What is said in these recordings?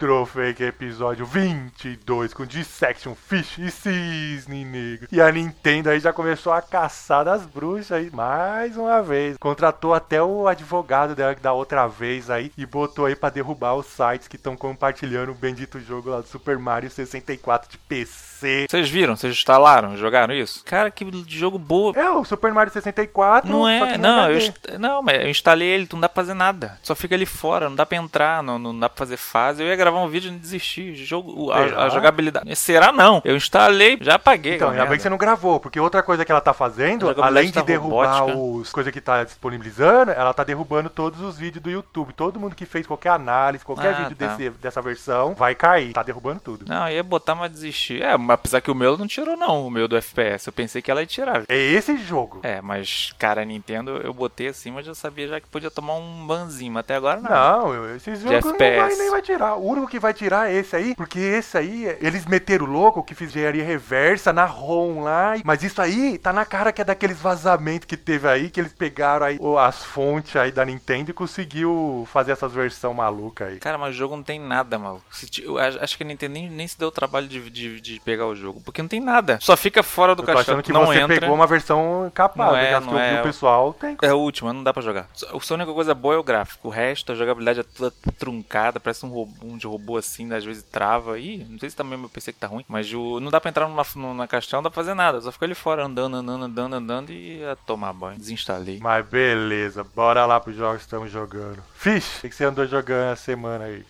Retrofake episódio 22 com Dissection Fish e Cisne Negro. E a Nintendo aí já começou a caçar das bruxas aí mais uma vez. Contratou até o advogado dela da outra vez aí e botou aí pra derrubar os sites que estão compartilhando o bendito jogo lá do Super Mario 64 de PC. Vocês viram? Vocês instalaram? Jogaram isso? Cara, que jogo boa. É, o Super Mario 64. Não só é, que não, eu, inst- não, mas eu instalei ele, tu não dá pra fazer nada. Só fica ali fora, não dá pra entrar, não, não dá pra fazer fase. Eu ia gravar um vídeo e desistir. Jogo, a, a jogabilidade. Será não? Eu instalei, já apaguei. Então, ainda bem que você não gravou, porque outra coisa que ela tá fazendo, além de tá derrubar robótica. os coisas que tá disponibilizando, ela tá derrubando todos os vídeos do YouTube. Todo mundo que fez qualquer análise, qualquer Ah, vídeo tá. desse, dessa versão, vai cair. Tá derrubando tudo. Não, eu ia botar, mas desistir. É, mas apesar que o meu não tirou, não, o meu do FPS. Eu pensei que ela ia tirar. É esse jogo. É, mas, cara, Nintendo eu botei assim, mas já sabia já que podia tomar um banzinho. Mas até agora não. Não, eu- esse jogo não vai, nem vai tirar. O único que vai tirar é esse aí, porque esse aí, eles meteram o louco que fiz engenharia reversa na ROM lá. Mas isso aí tá na cara que é daqueles vazamentos que teve aí, que eles pegaram aí as fontes aí da Nintendo e conseguiu fazer essas versões malucas aí. Cara, mas o jogo não tem nada, mal. eu acho que a Nintendo nem, nem se deu o trabalho de, de, de pegar o jogo. Porque não tem nada. Só fica fora do Eu tô caixão. achando que não você entra. pegou uma versão capada, Não é, que as que não vi é. o pessoal tem. É a última, não dá pra jogar. A única coisa boa é o gráfico. O resto, a jogabilidade é toda truncada, parece um, robô, um robô assim, às vezes trava. Ih, não sei se também meu PC que tá ruim, mas o, não dá pra entrar numa, numa caixão, não dá pra fazer nada. Só fica ali fora andando, andando, andando, andando e a tomar banho. Desinstalei. Mas beleza, bora lá pros jogos que estamos jogando. Fish, o que você andou jogando essa semana aí?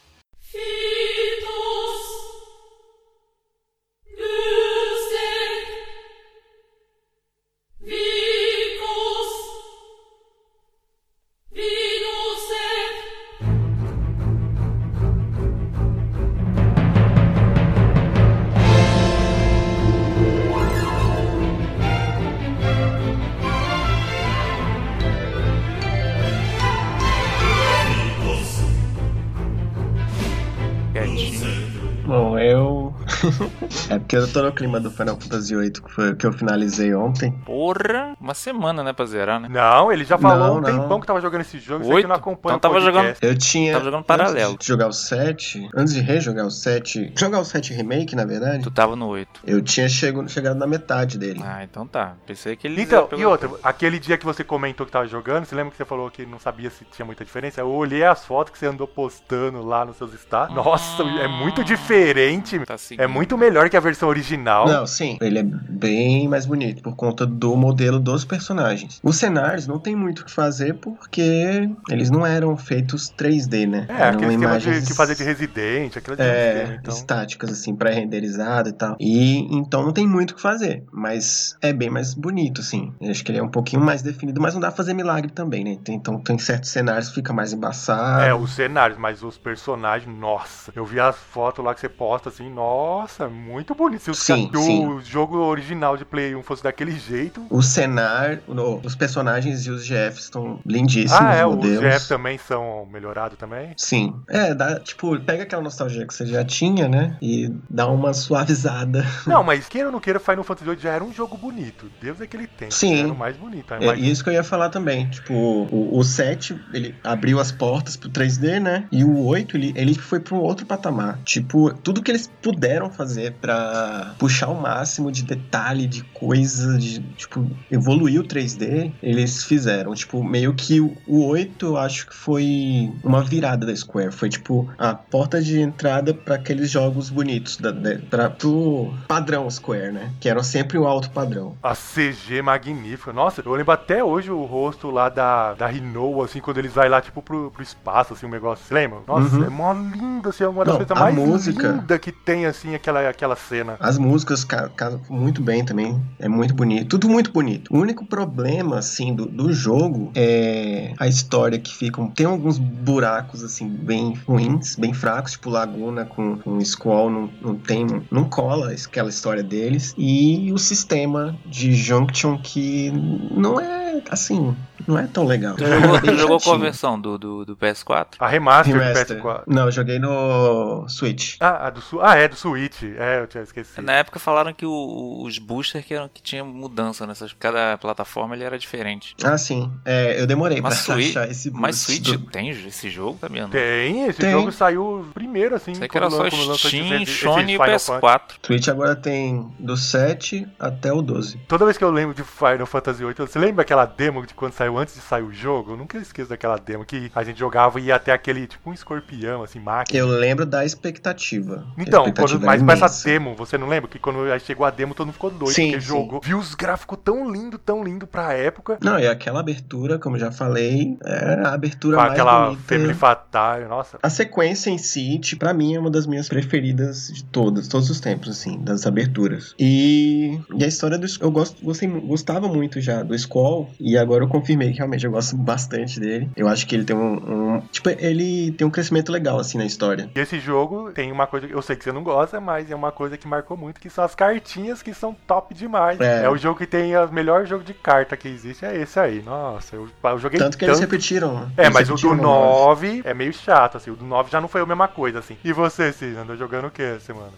Eu tô no clima do Final Fantasy VIII, que foi que eu finalizei ontem. Porra, uma semana, né, pra zerar, né? Não, ele já falou Não, um não. tempão que tava jogando esse jogo, você Oito? que não acompanha Então tava podcast. Eu tinha. Tava jogando paralelo. Antes de jogar o 7, antes de rejogar o 7, jogar o 7 Remake, na verdade, Tu tava no 8. eu tinha chego, chegado na metade dele. Ah, então tá. Pensei que ele. Então, pegou- e outra, aquele dia que você comentou que tava jogando, você lembra que você falou que não sabia se tinha muita diferença? Eu olhei as fotos que você andou postando lá nos seus status. Nossa, é muito diferente. Tá. É muito melhor que a versão original. Não, sim, ele é bem mais bonito por conta do modelo dos personagens. Os cenários não tem muito o que fazer porque eles não eram feitos 3D, né? É, eram aquele de, imagens que fazer de residente, aquele de é, então. estáticas, assim, pré-renderizado e tal. E então não tem muito o que fazer. Mas é bem mais bonito, assim. Eu acho que ele é um pouquinho mais definido, mas não dá pra fazer milagre também, né? Então tem certos cenários que fica mais embaçado. É, os cenários, mas os personagens, nossa. Eu vi as fotos lá que você posta assim, nossa, muito bonito. Se, os Sim, sim. o jogo original de Play 1 fosse daquele jeito. O cenário, os personagens e os GFs estão lindíssimos, ah, é, os os modelos. GF também são melhorados também. Sim. É, dá, tipo, pega aquela nostalgia que você já tinha, né? E dá uma suavizada. Não, mas queira ou não queira, Final Fantasy VIII já era um jogo bonito. Deus é que ele tem. Sim. Era o mais bonito. É mais... isso que eu ia falar também. Tipo, o, o 7, ele abriu as portas pro 3D, né? E o 8, ele, ele foi um outro patamar. Tipo, tudo que eles puderam fazer pra puxar o máximo de detalhe, de coisa, de, tipo, evoluir o 3D, eles fizeram. Tipo, meio que o, o 8, eu acho que foi uma virada da Square. Foi, tipo, a porta de entrada pra aqueles jogos bonitos, da, da, pra, pro padrão Square, né? Que eram sempre o alto padrão. A CG magnífica. Nossa, eu lembro até hoje o rosto lá da, da Rinoa, assim, quando eles vai lá, tipo, pro, pro espaço, assim, um negócio. Você lembra? Nossa, Uhum. é mó lindo, assim, é uma das coisas mais música- lindas que tem, assim, aquela, aquela cena. As músicas ca- casam muito bem também. É muito bonito. Tudo muito bonito. O único problema, assim, do, do jogo é a história que ficam. Tem alguns buracos, assim, bem ruins, bem fracos, tipo Laguna com, com Squall não, não tem. Não cola aquela história deles. E o sistema de Junction que não é assim. não é tão legal. Tu jogou, tu jogou qual versão do, do, do PS4? A remaster, Remaster. do PS4. Não, eu joguei no Switch. Ah, a do Su- ah, é do Switch. É, eu tinha esquecido. Na época falaram que o- os boosters que, eram, que tinha mudança nessas. Cada plataforma ele era diferente. Ah, sim. É, eu demorei Mas, pra Switch, achar esse mas boost Switch do- tem esse jogo, tá vendo? Tem, esse Tem. jogo saiu primeiro, assim. Sei que era quando só Steam, Sony e Final Fantasy. PS4. Switch agora tem do 7 até o 12. Toda vez que eu lembro de Final Fantasy VIII, você lembra aquela demo de quando saiu antes de sair o jogo? Eu nunca esqueço daquela demo que a gente jogava e ia até aquele, tipo um escorpião, assim, máquina. Eu lembro da expectativa. Então, expectativa quando, mas era pra essa imensa. demo, você não lembra que quando chegou a demo todo mundo ficou doido, Sim, porque sim. jogou, viu os gráficos tão lindo, tão lindo pra época, Não, e aquela abertura, como já falei, é a abertura com mais aquela bonita. Family Fatal, nossa. A sequência em si, tipo, pra mim, é uma das minhas preferidas de todas, todos os tempos, assim, das aberturas. E, e a história do eu gosto, gostei, gostava muito já do Squall, e agora eu confirmei que realmente eu gosto bastante dele. Eu acho que ele tem um, um- Tipo, ele tem um crescimento legal, assim, na história. E esse jogo tem uma coisa, eu sei que você não gosta, mas é uma coisa que marcou muito, que são as cartinhas que são top demais. É, É. o jogo que tem o melhor jogo de carta que existe, é esse aí. Nossa, eu, eu joguei Tanto que eles repetiram. É, Eles mas o do repetiram no nove. 9 é meio chato, assim. O do 9 já não foi a mesma coisa, assim. E você, Cis, andou jogando o que essa semana?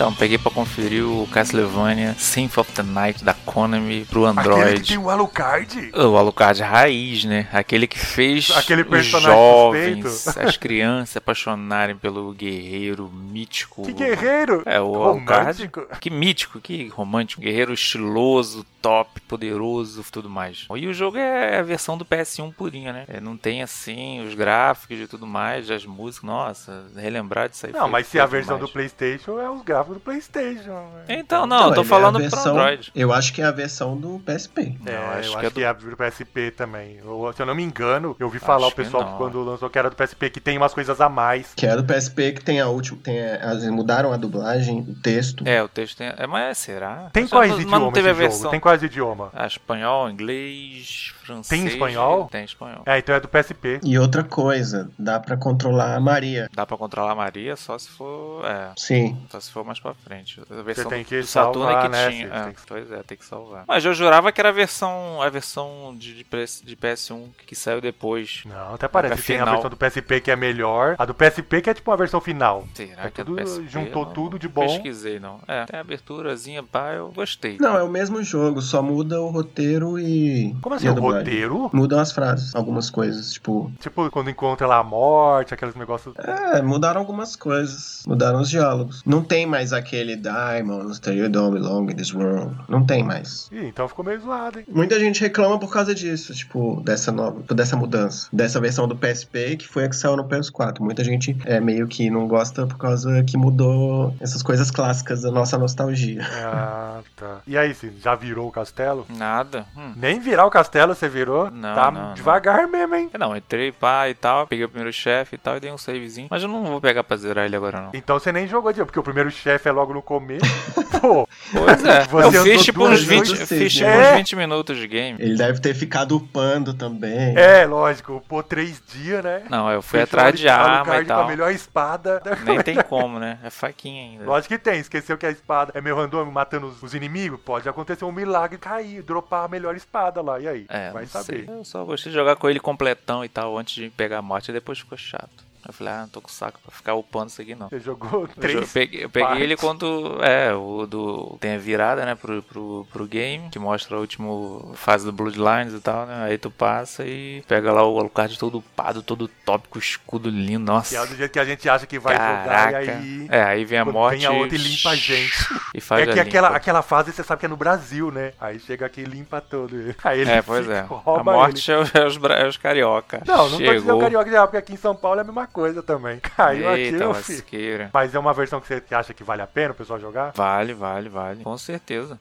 Então, peguei pra conferir o Castlevania Symphony of the Night da Konami pro Aquele que Android. tem o Alucard? O Alucard raiz, né? Aquele que fez Aquele os jovens, suspeito. as crianças se apaixonarem pelo guerreiro mítico. Que guerreiro! É, o Alucard. Romântico. Que mítico, que romântico. Guerreiro estiloso, top, poderoso, tudo mais. E o jogo é a versão do PS1 purinha, né? É, não tem assim os gráficos e tudo mais, as músicas. Nossa, relembrar disso aí. Não, foi- mas se a versão demais. do PlayStation é os gráficos do PlayStation. né? Então, não, eu tô é falando versão- pro Android. Eu acho que é a versão do PSP. É, Não, eu acho acho que é que é do PSP também. Eu- se eu não me engano, eu ouvi falar Acho o pessoal que que, quando lançou que era do PSP que tem umas coisas a mais. Que é do PSP que tem a última. Tem a, as- mudaram a dublagem, o texto. É, o texto tem. É, mas será? Tem quais idiomas não teve a esse versão. jogo? Tem quais idioma? Ah, espanhol, inglês, francês. espanhol? Tem espanhol. É, então é do PSP. E outra coisa, dá pra controlar a Maria. Dá pra controlar a Maria só se for. É. Sim. Só se for mais pra frente. A versão tem do- que do Saturno é salvar, que né, tinha. É, Tem que- Pois é, tem que salvar. Mas eu jurava que era a versão, a versão de, de, PS, de PS1 que saiu depois. Não, até parece que tem a versão do PSP que é melhor. A do PSP que é tipo uma versão final. Será É que tudo- é do PSP? juntou Não tudo de bom. Pesquisei, não. É, tem a aberturazinha, pá, eu gostei. Não, é o mesmo jogo, só muda o roteiro e. Como assim, e a o dublagem. roteiro? Mudam as frases, algumas coisas, tipo. Tipo, quando encontra lá a morte, aqueles negócios. É, mudaram algumas coisas. Mudaram os diálogos. Não tem mais aquele Diamonds, you don't belong in this world. Não tem mais. Ih, então ficou meio zoado, hein? Muita gente reclama por causa disso, tipo, dessa nova, dessa mudança. Dessa versão do PSP, que foi a que saiu no PS4. Muita gente é meio que não gosta por causa que mudou essas coisas clássicas da nossa nostalgia. Ah, tá. E aí, Cid, já virou o castelo? Nada. Hum. Nem virar o castelo você virou? Não, tá não, devagar mesmo, hein? Não, entrei, pá e tal, peguei o primeiro chefe e tal, e dei um savezinho. Mas eu não vou pegar pra zerar ele agora, não. Então você nem jogou de porque o primeiro chefe é logo no começo. Pô, Pois é, Você eu fiz tipo uns 20, vezes, fiz tipo uns 20 minutos de game. Ele deve ter ficado upando também. é, lógico, pô, três dias, né? Não, eu fui Fechou atrás de arma e com a tal. melhor espada. Nem tem como, né? É faquinha ainda. Lógico que tem, esqueceu que a espada é meio random matando os, os inimigos. Pode acontecer um milagre cair, dropar a melhor espada lá. E aí? É, Vai saber. sei. Eu só gostei de jogar com ele completão e tal, antes de pegar a morte, e depois ficou chato. Eu falei, ah, não tô com saco pra ficar upando isso aqui não. Você jogou Eu, três. jo- peguei, eu peguei ele quando. É, o do. Tem a virada, né, pro, pro, pro game, que mostra a última fase do Bloodlines e tal, né? Aí tu passa e pega lá o Alucard todo upado, todo top, com o escudo lindo, Que é nossa. do jeito que a gente acha que vai Caraca. jogar e aí. É, aí vem a morte. Vem a outra e limpa a gente. E faz é que aquela, limpa. aquela fase você sabe que é no Brasil, né? Aí chega aqui e limpa todo. Aí ele É, pois fica- é. A morte ele. é os, é os, é os carioca. Não, não tô dizendo Chegou. carioca porque aqui em São Paulo é a mesma coisa também. Caiu aqui, Eita, meu filho. lasqueira. Mas é uma versão que você acha que vale a pena o pessoal jogar? Vale, vale, vale. Com certeza.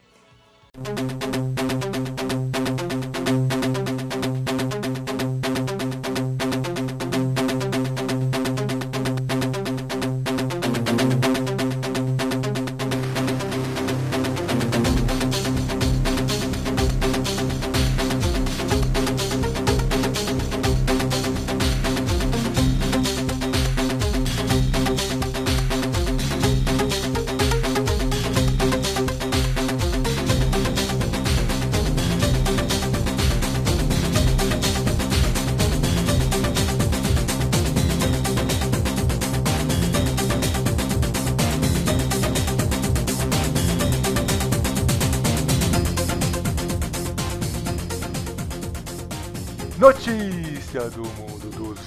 Notícia do mundo dos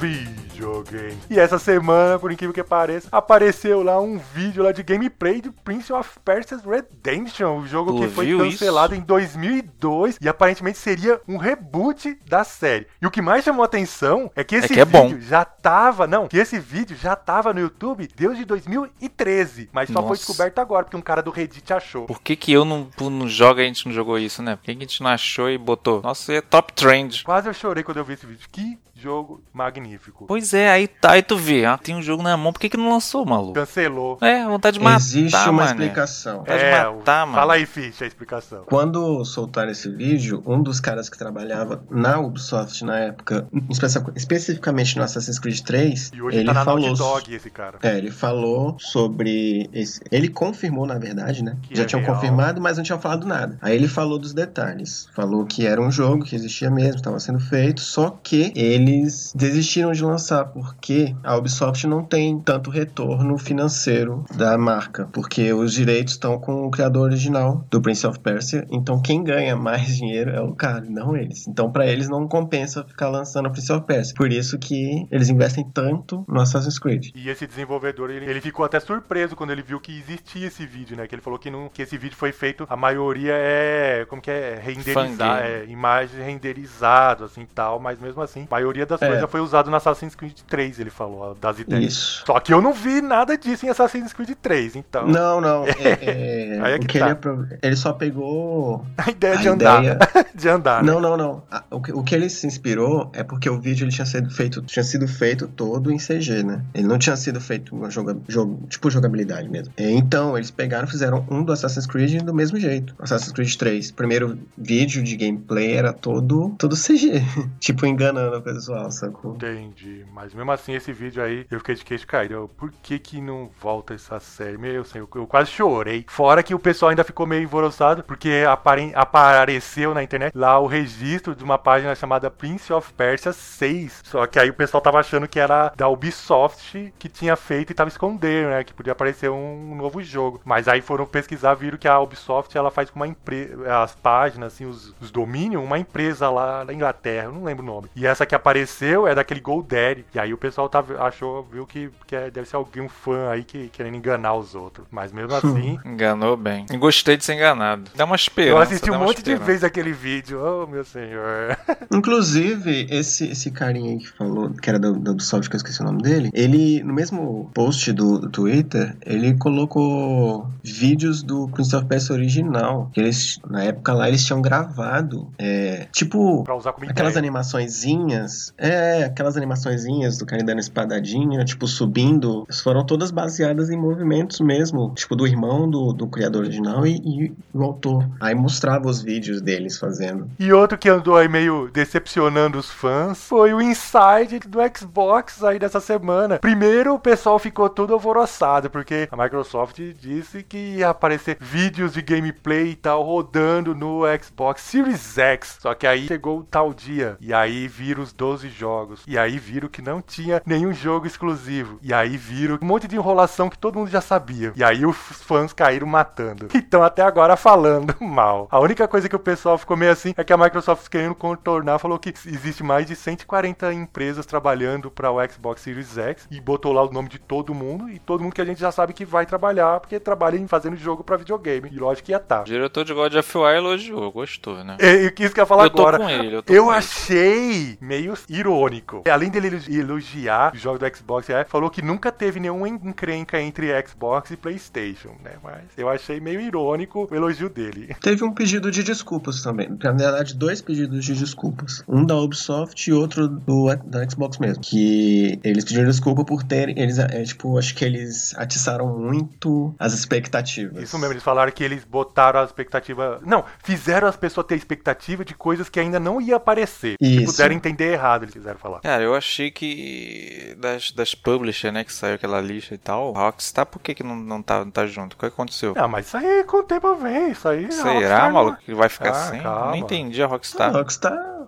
videogames. E essa semana, por incrível que pareça, apareceu lá um vídeo lá de gameplay de Prince of Persia's Redemption, o jogo Tu que foi cancelado em 2002 e aparentemente seria um reboot da série. E o que mais chamou atenção é que esse que é bom. vídeo já tava, não, que esse vídeo já tava no YouTube desde 2013, mas só foi Nossa. descoberto agora porque um cara do Reddit achou. Por que, que eu não, não joga e a gente não jogou isso, né? Por que, que a gente não achou e botou? Nossa, é top trend. Quase eu chorei quando eu vi esse vídeo. Que jogo magnífico. Pois é, aí tá, aí tu vê, ah, tem um jogo na mão, por que, que não lançou, maluco? Cancelou. É, vontade de matar, Existe uma mané. explicação. Vontade de É, matar, o- mano. fala aí, Fish, a explicação. Quando soltaram esse vídeo, um dos caras que trabalhava na Ubisoft na época, espe- especificamente no Assassin's Creed 3, E hoje ele tá na falou. Dog esse cara. É, ele falou sobre. Esse... Ele confirmou, na verdade, né? Que Já é tinham real. confirmado, mas não tinham falado nada. Aí ele falou dos detalhes. Falou que era um jogo que existia mesmo, estava sendo feito, só que eles desistiram de lançar, porque a Ubisoft não tem tanto retorno financeiro da marca, porque os direitos estão com o criador original do Prince of Persia, então quem ganha mais dinheiro é o cara, não eles. Então pra eles não compensa ficar lançando o Prince of Persia. Por isso que eles investem tanto no Assassin's Creed. E esse desenvolvedor, ele, ele ficou até surpreso quando ele viu que existia esse vídeo, né? Que ele falou que, não, que esse vídeo foi feito, a maioria é, como que é, renderizar, é, imagem renderizado, assim, tal, mas mesmo assim, a maioria das É. coisas foi usado no Assassin's Creed 3, ele falou, das ideias. Isso. Só que eu não vi nada disso em Assassin's Creed 3, então Não, não. É, é, Aí é que o que tá. ele, apro- ele só pegou. a ideia a de andar, ideia- de andar, né? Não, não, não. A- O que, o que ele se inspirou é porque o vídeo ele tinha sido feito, tinha sido feito todo em CG, né? Ele não tinha sido feito uma joga, jogo, tipo jogabilidade mesmo. É, Então, eles pegaram e fizeram um do Assassin's Creed do mesmo jeito. Assassin's Creed 3. O primeiro vídeo de gameplay era todo, todo CG. tipo, enganando o pessoal, sacou? Entendi, mas mesmo assim esse vídeo aí eu fiquei de queixo caído. Eu, Por que que não volta essa série? Meu senhor, eu, eu quase chorei. Fora que o pessoal ainda ficou meio envoroçado porque apare- apareceu na internet lá o registro de uma página chamada Prince of Persia 6. Só que aí o pessoal tava achando que era da Ubisoft que tinha feito e tava escondendo, né? Que podia aparecer um novo jogo. Mas aí foram pesquisar, viram que a Ubisoft ela faz com uma empresa, as páginas, assim, os, os domínios, uma empresa lá na Inglaterra, eu não lembro o nome. E essa que apareceu é daquele GoDaddy. E aí o pessoal tá, achou, viu que, que é- deve ser alguém, um fã aí que querendo enganar os outros. Mas mesmo assim, Enganou bem. E Gostei de ser enganado. Dá uma esperança. eu assisti um monte de esperança. vezes aquele vídeo. Oh, meu senhor. Inclusive, esse, esse carinha aí que falou, que era da, da Ubisoft, que eu esqueci o nome dele, ele, no mesmo post do, do Twitter, ele colocou vídeos do Prince of Persia original, que eles, na época lá, eles tinham gravado, é, tipo, aquelas ideia. animaçõezinhas, é, aquelas animaçõezinhas do cara dando espadadinha, tipo, subindo, foram todas baseadas em movimentos mesmo, tipo, do irmão do, do criador original e, e o autor. Aí mostrava os vídeos deles fazendo. E outro que andou aí meio decepcionando os fãs foi o Inside do Xbox aí dessa semana. Primeiro o pessoal ficou todo alvoroçado, porque a Microsoft disse que ia aparecer vídeos de gameplay e tal rodando no Xbox Series X. Só que aí chegou o tal dia. E aí viram os 12 jogos. E aí viram que não tinha nenhum jogo exclusivo. E aí viram um monte de enrolação que todo mundo já sabia. E aí os fãs caíram matando. Então até agora falando mal. A única coisa que o pessoal ficou meio assim é que a Microsoft querendo contornar falou que existe mais de 140 empresas trabalhando para o Xbox Series X e botou lá o nome de todo mundo e todo mundo que a gente já sabe que vai trabalhar porque trabalha em fazendo jogo para videogame. E lógico que ia estar. O diretor de God of War elogiou, gostou, né? É, isso que eu ia falar eu tô agora. com ele, eu tô Eu com ele. achei meio irônico. Além dele elo- elogiar os jogos do Xbox, é, falou que nunca teve nenhuma encrenca entre Xbox e PlayStation, né? Mas eu achei meio irônico o elogio dele. Teve um pedido de desculpas também. Na verdade, dois pedidos de desculpas. Um da Ubisoft e outro do da Xbox mesmo. Que eles pediram desculpa por terem. Eles, é, tipo, acho que eles atiçaram muito as expectativas. Isso mesmo, eles falaram que eles botaram a expectativa. Não, fizeram as pessoas ter expectativa de coisas que ainda não ia aparecer. Que Isso. puderam entender errado, eles quiseram falar. Cara, eu achei que das, das publishers, né, que saiu aquela lista e tal, Rockstar, por que que não, não, tá, não tá junto? O que aconteceu? Ah, mas isso aí com o tempo vem, isso aí. a Será, Rockstar não- maluco, que vai ficar Ah, sem? calma. Não entendi a A Rockstar.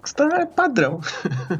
Rockstar é padrão.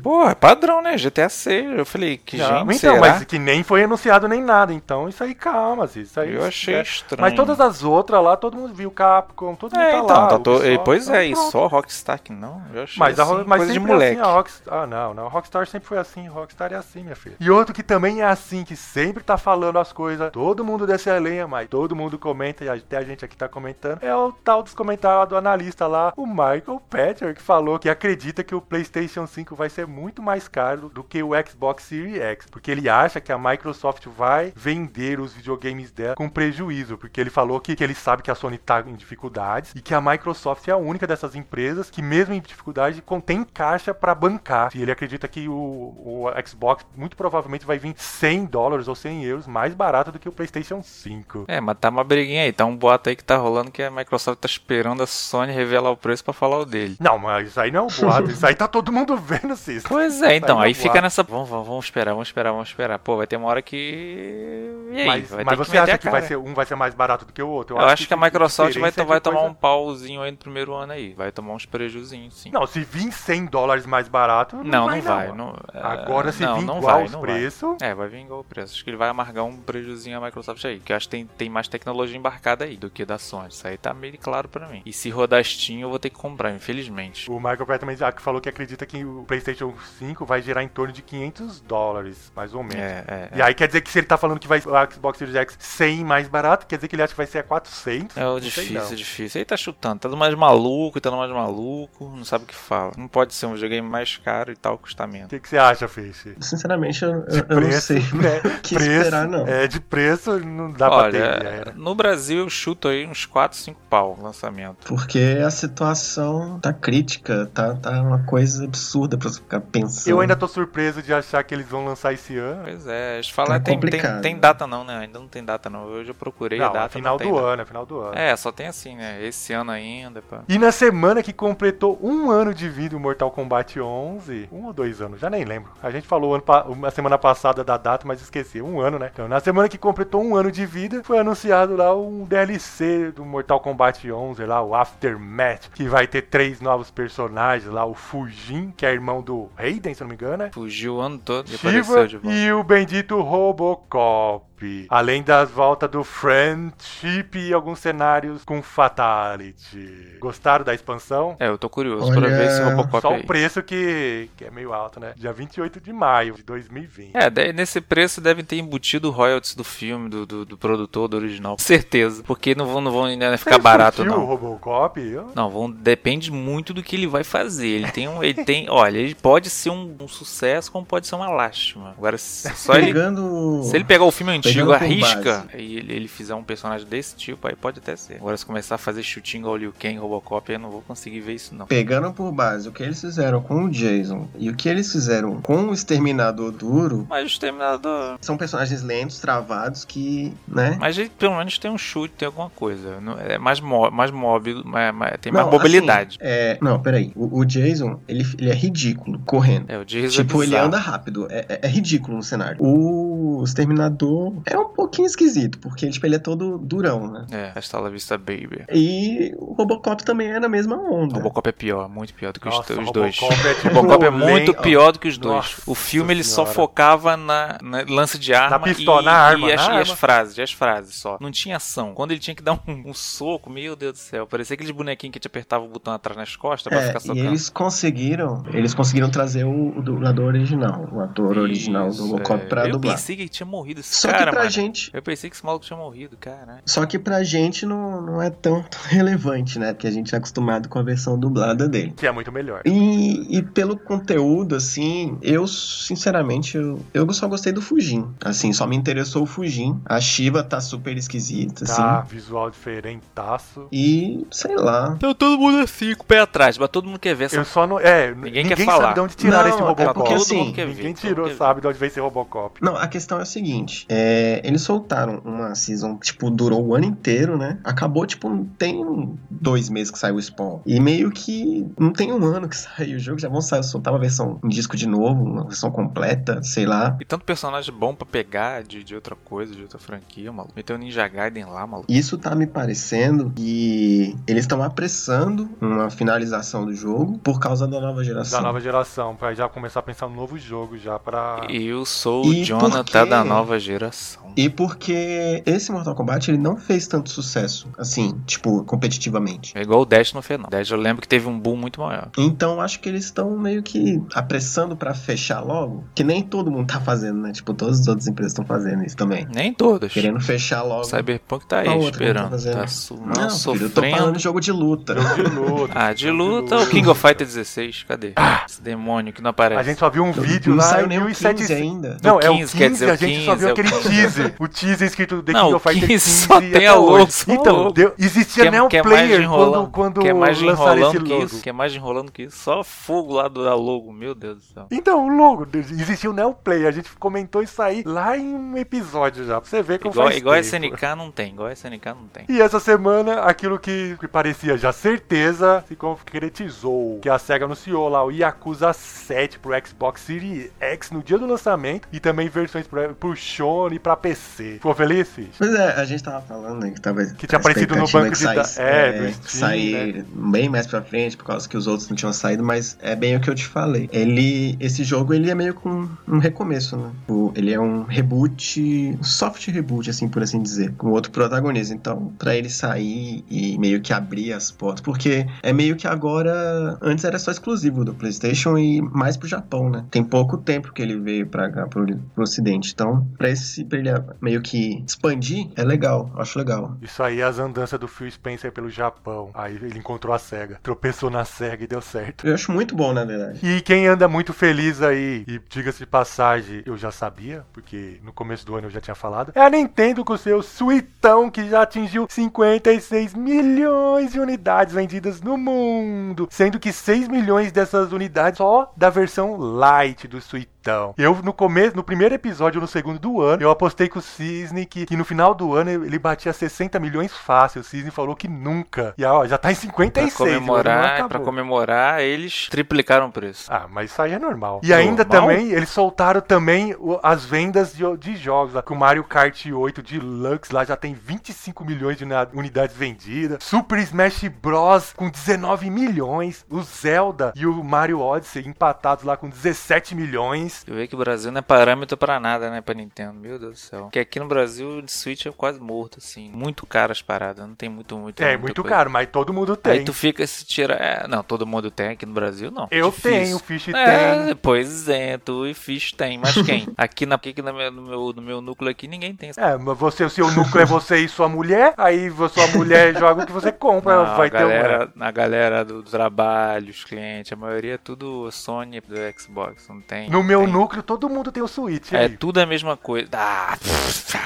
Pô, é padrão, né? GTA 6. Eu falei, que Não, gente, então, será? mas que nem foi anunciado nem nada. Então, isso aí, calma, assim, isso aí. Eu achei é. estranho. Mas todas as outras lá, todo mundo viu Capcom, todo mundo É, tá então, lá. tá to... Ubisoft, pois então é, e só Rockstar que não. Eu achei Mas, a, assim, mas coisa de é moleque. assim, a Rockstar. Ah, não, não. Rockstar sempre foi assim. Rockstar é assim, minha filha. E outro que também é assim, que sempre tá falando as coisas. Todo mundo desce a lenha, mas todo mundo comenta, e até a gente aqui tá comentando. É o tal dos comentários do analista lá, o Michael Patcher, que falou que acredita que o PlayStation 5 vai ser muito mais caro do que o Xbox Series X. Porque ele acha que a Microsoft vai vender os videogames dela com prejuízo. Porque ele falou que, que ele sabe que a Sony tá em dificuldades e que a Microsoft é a única dessas empresas que, mesmo em dificuldade, contém caixa para bancar. E ele acredita que o, o Xbox muito provavelmente vai vir 100 dólares ou 100 euros mais barato do que o PlayStation 5. É, mas tá uma briguinha aí. Tá um boato aí que tá rolando que a Microsoft tá esperando a Sony revelar o preço pra falar o dele. Não, mas isso aí não é um boato. Isso aí tá todo mundo vendo, Cis. Pois é, então, Aí aí é fica nessa. Vamos, vamos, vamos esperar, vamos esperar, vamos esperar. Pô, vai ter uma hora que. E aí? Mas, vai mas ter que você meter acha que vai ser um vai ser mais barato do que o outro? Eu, acho que a Microsoft vai, é vai tomar coisa- um pauzinho aí no primeiro ano aí. Vai tomar uns prejuzinhos, sim. Não, se vir 100 dólares mais barato, não, não, vai, não vai. Não, Agora, se não, vir não igual vai, os não vai. preços. É, vai vir igual o preço. Acho que ele vai amargar um prejuzinho a Microsoft aí. Que eu acho que tem, tem mais tecnologia embarcada aí do que da Sony. Isso aí tá meio claro pra mim. E se rodar Steam, eu vou ter que comprar, infelizmente. O Michael Pratt também já falou que acredita que o PlayStation 5 vai gerar em torno de 500 dólares, mais ou menos. É, é. E aí quer dizer que se ele tá falando que vai o Xbox Series X 100 mais barato, quer dizer que ele acha que vai ser a 400? É o Não sei difícil, não. é difícil. Aí tá chutando, tá dando mais maluco, tá dando mais maluco, não sabe o que fala. Não pode ser um videogame mais caro e tal custar O menos. que, que você acha, Feixe? Sinceramente, eu, eu- De eu não sei né? o que preço, esperar, não. É, de preço não dá pra ter Olha, ideia. né? no Brasil eu chuto aí uns 4, 5 pau lançamento. Porque a situação tá crítica, tá, tá uma coisa absurda pra você ficar pensando. Eu ainda tô surpreso de achar que eles vão lançar esse ano. Pois é, eles falam, Tá tem, tem, tem data não, né? Ainda não tem data não. Eu já procurei a Não, data. é final do ano, é final do ano. É, só tem assim, né? Esse ano ainda, pá. E na semana que completou um ano de vida o Mortal Kombat 11, um ou dois anos, já nem lembro. A gente falou ano pa- uma semana passada da data, mas esqueci, um ano, né? Então, na semana que completou um ano de vida, foi anunciado lá um DLC do Mortal Kombat 11, lá o Aftermath, que vai ter três novos personagens lá, o Fujin, que é irmão do Raiden, se não me engano, né? Fugiu o ano todo e apareceu de volta. e o bendito Robocop. Além das voltas do Friendship e alguns cenários com Fatality. Gostaram da expansão? É, eu tô curioso Olha, pra ver esse Robocop Só aí. o preço que, que é meio alto, né? Dia 28 de maio de 2020. É, nesse preço devem ter embutido royalties do filme, do, do, do produtor, do original. Certeza. Porque não vão, não vão ainda ficar Você barato, curtiu o não. Robocop? Eu- Não, vão, depende muito do que ele vai fazer. Ele tem um. Ele tem. Olha, ele pode ser um, um sucesso, como pode ser uma lástima. Agora, se- só ele. Pegando. Se ele pegar o filme antigo, Arrisca, base. e ele, ele fizer um personagem desse tipo, aí pode até ser. Agora, se começar a fazer shooting igual o Liu Kang, Robocop, eu não vou conseguir ver isso, não. Pegando por base o que eles fizeram com o Jason e o que eles fizeram com o Exterminador Duro, Mas o Exterminador. são personagens lentos, travados, que, né? Mas ele pelo menos tem um chute, tem alguma coisa. É mais, mo mais móvel, mais, mais- tem mais Não, mobilidade. assim, é, não, peraí. O, o Jason, ele, ele é ridículo correndo. É, o Jason Tipo, é ele anda rápido. É, é- é ridículo no cenário. O Exterminador é um pouquinho esquisito, porque tipo, ele é todo durão, né? É, hasta la vista, baby. E o Robocop também é na mesma onda. Robocop é pior, muito pior do que os- Nossa, os, dois. Robocop é tipo Robocop é muito pior do que os dois. Nossa o filme ele só senhora. focava na, na lance de arma, pistola, e, na arma, e as, na e as arma. frases, e as frases só. Não tinha ação. Quando ele tinha que dar um, um soco, meu Deus do céu, parecia aqueles bonequinhos que te apertava o botão atrás nas costas pra É, ficar e socando. eles conseguiram, eles conseguiram trazer o, o dublador original, o ator original do Isso, Robocop é. pra Eu dublar. pensei que ele tinha morrido esse Só cara, que pra mano. gente, Eu pensei que esse maluco tinha morrido, caralho. só que pra gente não, não é tão, tão relevante, né? Porque a gente é acostumado com a versão dublada dele. Que é muito melhor. E, e pelo conteúdo, assim, eu, sinceramente, eu, eu só gostei do Fujin. Assim, só me interessou o Fujin. A Shiva tá super esquisita, Tá, assim. visual diferentaço. E, sei lá. Então todo mundo assim, com o pé atrás, mas todo mundo quer ver essa Eu só não. É, ninguém, quer sabe falar. de onde tiraram Não, esse é Robocop. porque todo assim, quer. Ninguém tirou, quer sabe de onde veio esse Robocop. Não, a questão questão é a seguinte: é, eles soltaram uma season, tipo, durou o ano inteiro, né? Acabou, tipo, não tem dois meses que saiu o Spawn. E meio que não tem um ano que saiu o jogo, já vão sa- soltar uma versão em disco de novo, uma versão completa, sei lá. E tanto personagem bom pra pegar de, de outra coisa, de outra franquia, maluco. Meteu o Ninja Gaiden lá, maluco. Isso tá me parecendo que eles estão apressando uma finalização do jogo por causa da nova geração. Da nova geração, pra já começar a pensar no novo jogo já pra. Eu sou E o Jonathan por quê? da nova geração. E porque esse Mortal Kombat ele não fez tanto sucesso, assim, tipo, competitivamente. É igual o Dash não fez, não. Dash eu lembro que teve um boom muito maior. Então acho que eles estão meio que apressando pra fechar logo, que nem todo mundo tá fazendo, né? Tipo, todas as outras empresas estão fazendo isso também. Nem todas. Querendo fechar logo. Cyberpunk tá aí que esperando. tá? Tá su não, Não, filho, eu tô falando de jogo de luta. Jogo de luta. Ah, de luta, o King of Fighters 16, cadê? Esse demônio que não aparece. A gente só viu um vídeo não lá saiu em nem o 15 1700. ainda. Não, Do é o 15, 15, quer dizer, a gente só 15, viu é aquele teaser. O teaser escrito The Não, King of Fighters 15 15 só tem a logo, Então, logo. deu- existia Neo que é mais Player quando, quando que é mais lançaram esse enrolando que logo. isso, que é mais enrolando que isso, só fogo lá do logo, meu Deus do céu. Então, o logo, existia o Neo Player, a gente comentou isso aí lá em um episódio já, pra você ver como Igual, faz igual a tempo. SNK não tem, igual a SNK não tem. E essa semana, aquilo que, que parecia já certeza se concretizou. Que a SEGA anunciou lá o Yakuza 7 pro Xbox Series X no dia do lançamento e também versões pro, pro Sony pra PC. Ficou feliz? Pois é, a gente tava falando né, que tava Que tinha aparecido no banco de da- saísse- é, é, Steam, sair bem mais pra frente por causa que os outros não tinham saído, mas é bem o que eu te falei. Ele, esse jogo ele é meio com um recomeço, né? Ele é um reboot, um soft reboot, assim por assim dizer, com outro protagonista. Então, pra ele sair e meio que abrir as portas, porque é meio que agora, antes era só exclusivo do PlayStation e mais pro Japão, né? Tem pouco tempo que ele veio pra cá, pro, pro Ocidente. Então, pra, esse, pra ele meio que expandir, é legal, acho legal. Isso aí é as andanças do Phil Spencer pelo Japão. Aí ele encontrou a SEGA. Tropeçou na SEGA e deu certo. Eu acho muito bom, na verdade. E quem anda muito feliz aí, e diga-se de passagem, eu já sabia, porque no começo do ano eu já tinha falado, é a Nintendo com seu suitão que já atingiu 56 milhões de unidades vendidas no mundo, sendo que 6 milhões dessas unidades só da versão light do suitão. Eu no começo, no primeiro episódio, no segundo do ano, eu apostei com o Cisne que, que no final do ano ele batia 60 milhões fácil. O Cisne falou que nunca. E ó, já tá em Pra 56. o ano comemorar, pra comemorar, eles triplicaram o preço. Ah, mas isso aí é normal. E ainda Normal? também, eles soltaram também o- as vendas de, de jogos. Lá, que o Mario Kart 8 Deluxe lá já tem 25 milhões de unidades vendidas. Super Smash Bros. com 19 milhões. O Zelda e o Mario Odyssey empatados lá com 17 milhões. Eu vejo que o Brasil não é parâmetro pra nada, né, pra Nintendo. Meu Deus do céu. Porque aqui no Brasil, o Switch é quase morto, assim. Muito caro as paradas, não tem muito, muito. É, muito coisa. caro, mas todo mundo tem. Aí tu fica se tira. É, não, todo mundo tem aqui no Brasil, não. Eu Difícil. tenho, o Fish É, tem. pois é, tu e Fish tem, mas quem? aqui, na, aqui no, meu, no, meu, no meu núcleo aqui ninguém tem. É, mas você, o seu núcleo é você e sua mulher, aí sua mulher joga o que você compra, Não, vai a ter galera, a galera do trabalho, os clientes, a maioria é tudo Sony do Xbox, não tem. No meu tem. núcleo, todo mundo tem o Switch É aí. tudo a mesma coisa. Ah,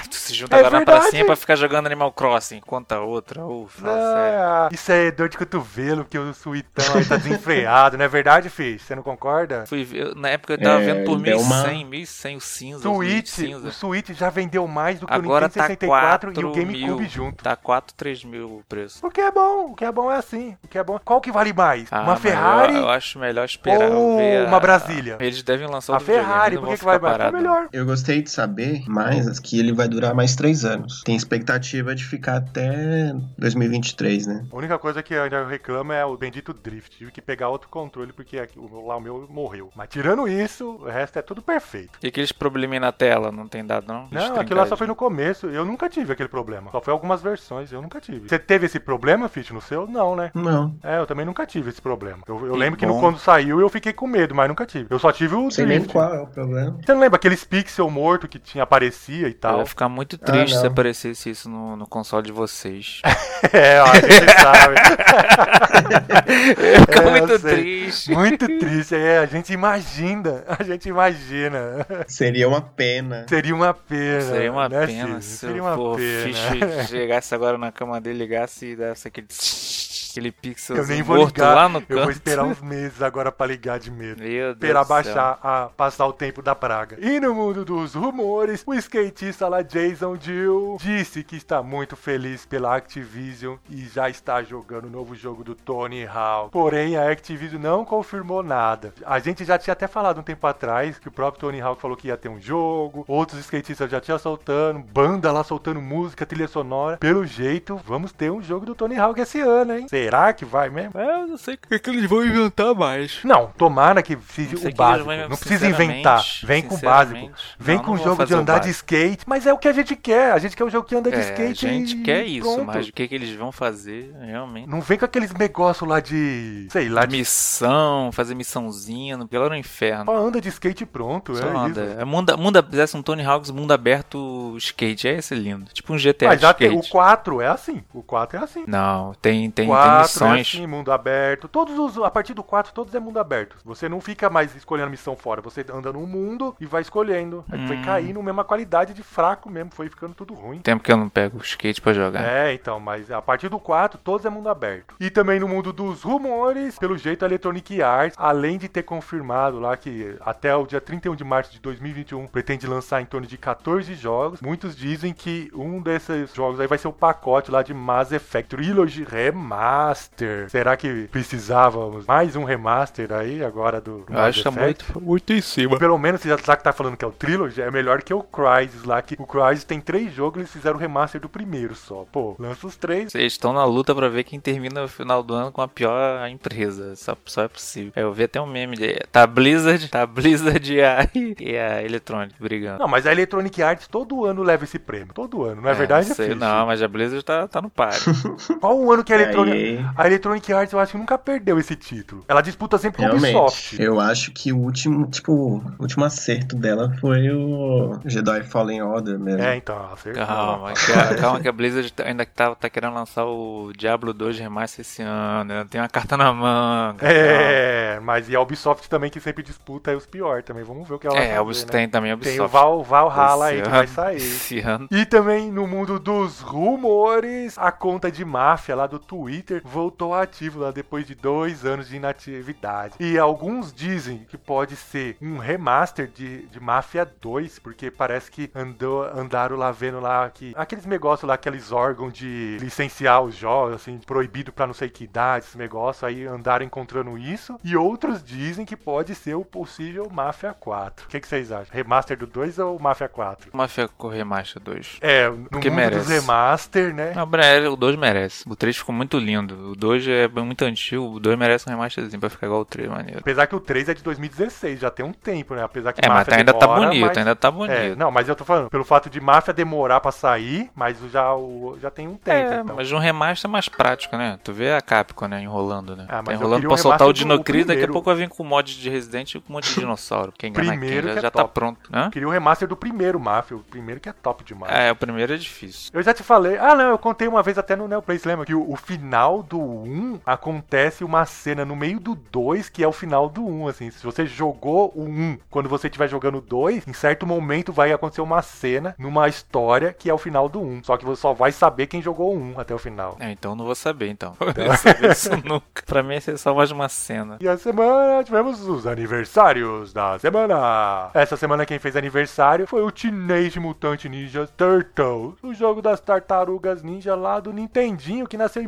tu se junta É agora na verdade. pracinha pra ficar jogando Animal Crossing. Conta outra. Ufa, sério. Ah, isso é dor de cotovelo, que o suitão aí tá desenfreado, não é verdade, Fish? Você não concorda? Fui ver, na época eu tava É, vendo por deu uma- 1100, 1100 o cinza. o Switch, cinza. o Switch já vendeu mais do que Agora o tá Nintendo 64 e 4 o GameCube mil. junto. Tá 4, 3 mil o preço. O que é bom, o que é bom é assim. O que é bom. Qual que vale mais? Ah, uma Ferrari? Eu, eu acho melhor esperar. ou ver a- uma Brasília? Eles devem lançar a Ferrari, por que, que vai? É parado. melhor. Eu gostei de saber mais que ele vai durar mais três anos. Tem expectativa de ficar até 2023, né? A única coisa que eu ainda reclamo é o bendito drift. Tive que pegar outro controle porque aqui- o, lá o meu morreu. Mas tirando isso, o resto é tudo perfeito. E aqueles probleminha na tela, não tem dado não? Não, aquilo lá só foi no começo. Eu nunca tive aquele problema. Só foi algumas versões, eu nunca tive. Você teve esse problema, Fit, no seu? Não, né? Não. É, eu também nunca tive esse problema. Eu, eu lembro que no- quando saiu eu fiquei com medo, mas nunca tive. Eu só tive o drift. Qual é o problema. Você não lembra aqueles pixel morto que tinha aparecia e Eu tal? ia ficar muito triste Ah, se aparecesse isso no, no console de vocês. é, ó, a gente sabe. eu ia ficar É, eu muito triste. Muito triste, é. A gente imagina. A gente imagina. Seria uma pena. Seria uma pena. Seria uma né, pena se Seria o uma pô, pena. Chegasse agora na cama dele, ligasse e desse aquele. Aquele pixel Eu nem vou morto ligar. lá no Eu canto. vou esperar uns meses agora pra ligar de medo. Meu Deus Esperar baixar, a, passar o tempo da praga. E no mundo dos rumores, o skatista lá Jason Dill disse que está muito feliz pela Activision e já está jogando o novo jogo do Tony Hawk. Porém, a Activision não confirmou nada. A gente já tinha até falado um tempo atrás que o próprio Tony Hawk falou que ia ter um jogo, outros skatistas já tinham soltando, banda lá soltando música, trilha sonora. Pelo jeito, vamos ter um jogo do Tony Hawk esse ano, hein? Será que vai mesmo? É, eu não sei o que, que eles vão inventar mais. Não, tomara que o básico. vão- Não precisa inventar. Vem com o básico. Vem não, com não jogo de andar de skate. Mas é o que a gente quer. A gente quer um jogo que anda de É, skate. a gente e quer isso, pronto. mas o que, que eles vão fazer, realmente? Não vem com aqueles negócios lá de. Sei lá, De missão, fazer missãozinha, no pelo no inferno. Só anda de skate pronto. Só é anda. isso. É mundo, mundo, fizesse um Tony Hawk's mundo aberto skate, é esse lindo. Tipo um GTA Mas já skate. tem. O 4 é assim. O 4 é assim. Não, tem, tem, tem 4 é missões. assim, mundo aberto. Todos os. A partir do 4, todos é mundo aberto. Você não fica mais escolhendo missão fora. Você anda no mundo e vai escolhendo. Aí foi Hum. caindo mesma qualidade de fraco mesmo. Foi ficando tudo ruim. Tempo que eu não pego o skate pra jogar. É, então, mas a partir do 4, todos é mundo aberto. E também no mundo dos rumores, pelo jeito a Electronic Arts, além de ter confirmado lá que até o dia 31 de março de 2021 pretende lançar em torno de 14 jogos, muitos dizem que um desses jogos aí vai ser o pacote lá de Mass Effect Trilogy Remaster. Será que precisávamos mais um remaster aí agora do, do acho que tá Effect? muito, muito em cima. Pelo menos, já já que tá falando que é o Trilogy, é melhor que o Crysis lá, que o Crysis tem três jogos e eles fizeram o remaster do primeiro só. Pô, lança os três. Vocês estão na luta pra ver quem termina o final do ano com a pior empresa. Só, só é possível. Eu vi até um meme de. Tá Blizzard, tá Blizzard e a, e a Electronic brigando. Não, mas a Electronic Arts todo ano leva esse prêmio. Todo ano, não é, verdade? Não, sei, Fish? não, mas a Blizzard tá, tá no páreo. Qual o ano que a É, Electronic... aí- A Electronic Arts eu acho que nunca perdeu esse título. Ela disputa sempre com a Ubisoft. Eu acho que o último, tipo, o último acerto dela foi o Jedi Fallen Order mesmo. É, então, acertou. Calma, que a, calma que a Blizzard tá- ainda tá, tá querendo lançar o Diablo 2 Remaster esse ano. Ela Tem uma carta na manga. É, mas e a Ubisoft também que sempre disputa é os piores também. Vamos ver o que ela calma. vai É, fazer, Ubisoft né? tem também a Tem Ubisoft. o Val, Valhalla aí Esse que vai ano- sair. Esse ano. E também no mundo dos rumores, a conta de máfia lá do Twitter voltou ativo lá depois de dois anos de inatividade. E alguns dizem que pode ser um remaster de, de Máfia 2, porque parece que andou, andaram lá vendo lá que aqueles negócios lá, aqueles órgãos de licenciar os jogos, assim, proibido pra não sei que idade, esses negócios, aí andaram encontrando isso. E outros dizem que pode ser o possível Máfia 4. O que, que vocês acham? Remaster do 2 ou Máfia 4? Mafia com Remaster 2. É, no Porque mundo dos merece. remaster, né? Não, o 2 merece. O 3 ficou muito lindo. O 2 é muito antigo. O 2 merece um remasterzinho pra ficar igual o 3, maneiro. Apesar que o 3 é de 2016, já tem um tempo, né? Apesar que É, mas Máfia ainda tá demora, bonito, mas- ainda tá bonito. É, não, mas eu tô falando, pelo fato de Máfia demorar pra sair, mas já, o, já tem um tempo. É, então. mas um remaster é mais prático, né? Tu vê a Capcom, né, enrolando, né? Ah, mas tá enrolando queria um pra soltar o remaster do- Dino Crisis, daqui a pouco vai vir com mod de Resident e com um monte de dinossauro. Quem Primeiro quem, que já, é já tá top. pronto. Hã? Eu queria o remaster do primeiro Máfia, o primeiro que é top demais. É, o primeiro é difícil. Eu já te falei. Ah, não, eu contei uma vez até no Neoplay, lembra? Que o, o final do 1 acontece uma cena no meio do 2 que é o final do 1, assim. Se você jogou o 1, quando você estiver jogando o 2, em certo momento vai acontecer uma cena numa história que é o final do 1. Só que você só vai saber quem jogou o 1 até o final. É, então não vou saber, então. Eu não vou saber isso nunca. Pra mim, é só mais uma cena. E a semana tivemos os aniversários da semana. Essa semana quem fez aniversário foi o Teenage Mutant Ninja Turtles, o jogo das tartarugas ninja lá do Nintendinho, que nasceu em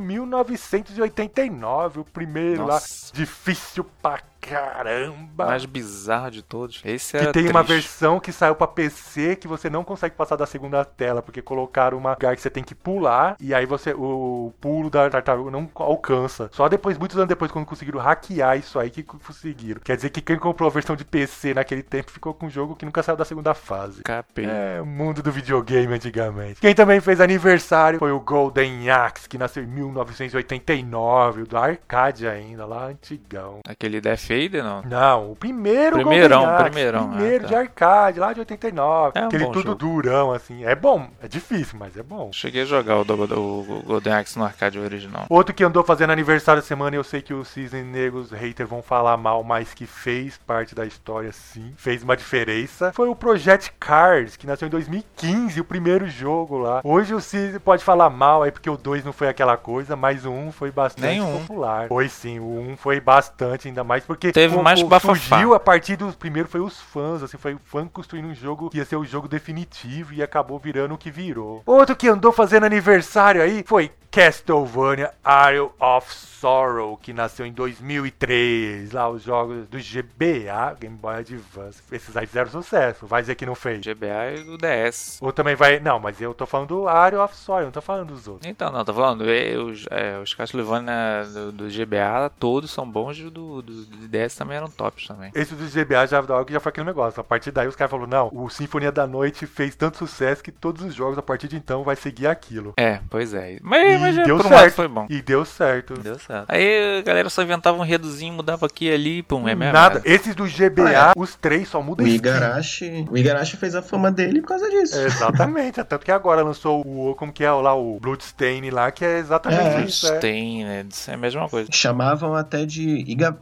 1989, o primeiro Nossa. lá, difícil pra caramba. Mais bizarro de todos. Esse Que era tem uma triste. versão que saiu pra PC que você não consegue passar da segunda tela, porque colocaram uma lugar que você tem que pular, e aí você o pulo da tartaruga não alcança. Só depois, muitos anos depois, quando conseguiram hackear isso aí, que conseguiram. Quer dizer que quem comprou a versão de PC naquele tempo ficou com um jogo que nunca saiu da segunda fase. Capei. É, o mundo do videogame antigamente. Quem também fez aniversário foi o Golden Axe, que nasceu em 1989, do arcade ainda, lá antigão. Aquele Death Raider, não. Não, o primeiro Primeirão, Golden Axe, primeirão, primeiro ah, de tá. arcade, lá de 89. É um aquele tudo jogo. durão, assim. É bom, é difícil, mas é bom. Cheguei a jogar o, o Golden Axe no arcade original. Outro que andou fazendo aniversário semana, eu sei que os Cisne Negros haters vão falar mal, mas que fez parte da história sim, fez uma diferença. Foi o Project Cars, que nasceu em 2015, o primeiro jogo lá. Hoje o Cisne pode falar mal aí porque o 2 não foi aquela coisa, mas o 1 foi bastante Nem o um. popular. Foi sim, o 1 foi bastante, ainda mais porque Teve o- mais o- bafafá. surgiu a partir dos primeiro foi os fãs, assim, foi o fã construindo um jogo que ia ser o jogo definitivo e acabou virando o que virou. Outro que andou fazendo aniversário aí foi Castlevania Isle of Sorrow, que nasceu em 2003. Lá os jogos do GBA, Game Boy Advance. Esses aí fizeram sucesso. Vai dizer que não fez. GBA e do DS. Ou também vai. Não, mas eu tô falando do Isle of Sorrow, não tô falando dos outros. Então, não, tô falando, os, é, os Castlevania do, do GBA todos são bons o do, do, do DS também eram tops também. Esse do GBA já, já foi aquele negócio. A partir daí os caras falaram: não, o Sinfonia da Noite fez tanto sucesso que todos os jogos a partir de então vai seguir aquilo. É, pois é. Mas, mas E é, deu por um certo. foi bom. E deu certo. Deu certo. Aí a galera só inventava um reduzinho, mudava aqui e ali, pum, é mesmo. Nada. Esses do GBA, os três só O mudam skin. Igarashi, o Igarashi fez a fama dele por causa disso. Exatamente, é tanto que agora lançou o, como que é lá, o Bloodstain lá, que é exatamente É. isso, é. Né? Isso é a mesma coisa. Chamavam até de Iga,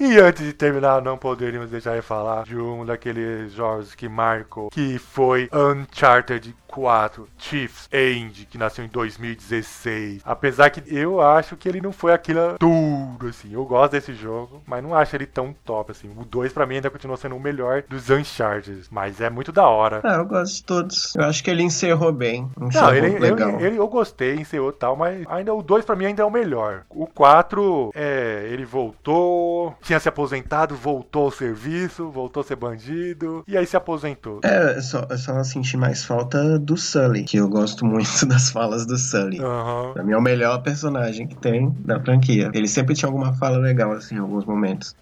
E antes de terminar, não poderíamos deixar de falar de um daqueles jogos que marcou, que foi Uncharted 4 Chiefs End, que nasceu em 2016. Apesar que eu acho que ele não foi aquilo tudo, assim. Eu gosto desse jogo, mas não acho ele tão top, assim. O 2 pra mim ainda continua sendo o melhor dos Uncharted, mas é muito da hora. Ah, eu gosto de todos. Eu acho que ele encerrou bem. Não, Encerrou ele, legal. ele- ele- eu gostei, encerrou e tal, mas ainda o 2 pra mim ainda é o melhor. O 4, é, ele voltou, tinha se aposentado, voltou ao serviço, voltou a ser bandido, e aí se aposentou. É, só, eu só senti mais falta do Sully, que eu gosto muito das falas do Sully. Aham. Pra mim é o melhor personagem que tem da franquia. Ele sempre tinha alguma fala legal, assim, em alguns momentos.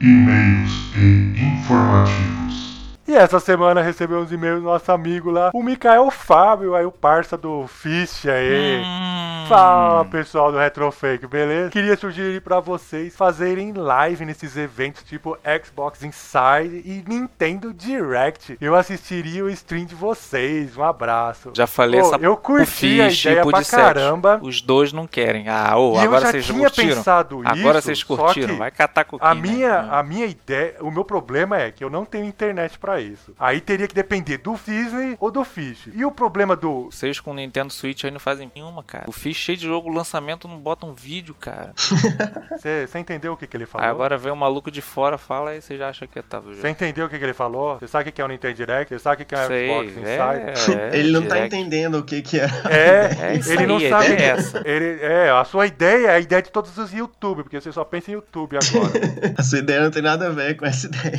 E-mails e informativos. E essa semana recebeu uns e-mails do nosso amigo lá, o Mikael Fábio, aí o parça do Fish aí. Hum. Fala pessoal do Retrofake, beleza? Queria sugerir pra vocês fazerem live nesses eventos tipo Xbox Inside e Nintendo Direct. Eu assistiria o stream de vocês. Um abraço. Já falei Ô, essa eu curti a ideia pra caramba. Os dois não querem. Ah, E eu agora já vocês tinha curtiram. pensado Agora isso, vocês só curtiram. Vai catar coquinho. A minha, né? a minha ideia, o meu problema é que eu não tenho internet pra isso. Aí teria que depender do Disney ou do Fish. E o problema do Vocês com o Nintendo Switch aí não fazem nenhuma, cara. O Fish cheio de jogo lançamento não bota um vídeo, cara. você entendeu o que, que ele falou? Aí agora vem um maluco de fora, fala e você já acha que tá o Você jogo. entendeu o que, que ele falou? Você sabe o que é o Nintendo Direct? Você sabe o que é o Sei, Xbox Inside? é, é, ele não tá direct. entendendo o que que é. É, É ele aí, não sabe. é essa. Ele, é, a sua ideia é a ideia de todos os YouTube, porque você só pensa em YouTube agora. A sua ideia não tem nada a ver com essa ideia.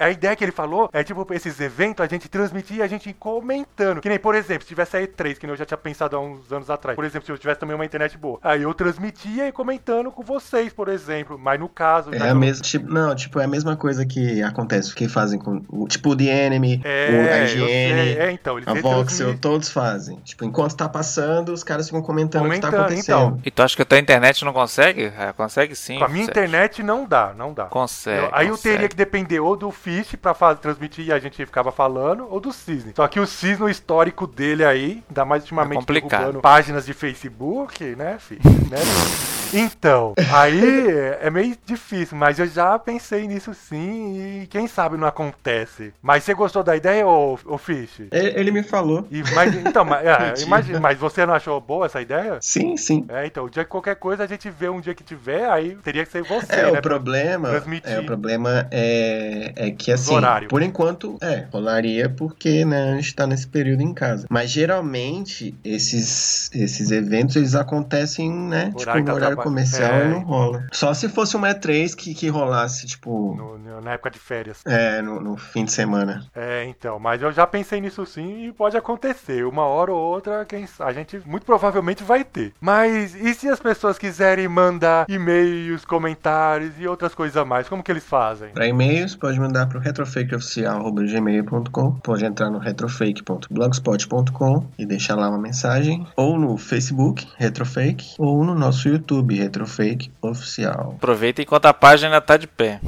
a ideia que ele falou é tipo, esses eventos a gente transmitir e a gente ir comentando. Que nem, por exemplo, se tivesse a E3, que nem eu já tinha pensado há uns anos atrás. Por exemplo, se eu tivesse também uma internet boa. Aí eu transmitia e comentando com vocês, por exemplo. Mas no caso. É a eu- mesma, tipo, não, tipo, é a mesma coisa que acontece, que fazem com, o, tipo, o The Enemy, o, a É, eu sei, IGN, é, então, a Voxel, todos fazem. Tipo, enquanto tá passando, os caras ficam comentando o que tá Comentando, acontecendo. então. E tu acha que a tua internet não consegue? É, consegue sim. Com a minha Sérgio. internet não dá, não dá. Consegue. Eu- aí eu consegue. teria que depender ou do Fish pra fa- transmitir e a gente ficava falando, ou do Cisne. Só que o Cisne, o histórico dele aí, ainda mais ultimamente É complicado. páginas de Facebook, né, filho? né? Então, aí é- é meio difícil, mas eu já pensei nisso sim e quem sabe não acontece. Mas você gostou da ideia, ô, ô Fish? Ele, ele me falou. E, mas, então, é, imagina, mas você não achou boa essa ideia? Sim, sim. É, então, o dia que qualquer coisa a gente vê um dia que tiver, aí teria que ser você, É, né? o problema, transmitir. é, o problema é, é que assim, horários. por enquanto, é, rolaria porque, né, a gente tá nesse período em casa. Mas geralmente, esses, esses eventos, eles acontecem, né, Horário tipo, no tá horário comercial É. não rola. Só se fosse uma E3 que, que rolasse, tipo, No- no- na época de férias. é, no, no fim de semana. É, então, mas eu já pensei nisso sim e pode acontecer. Uma hora ou outra, quem a gente muito provavelmente vai ter. Mas e se as pessoas quiserem mandar e-mails, comentários e outras coisas a mais, como que eles fazem? Para e-mails, pode mandar para o retrofakeoficial.gmail.com, pode entrar no retrofake.blogspot.com e deixar lá uma mensagem, ou no Facebook, Retrofake, ou no nosso YouTube, Retrofake Oficial. Aproveita enquanto a página tá de pé.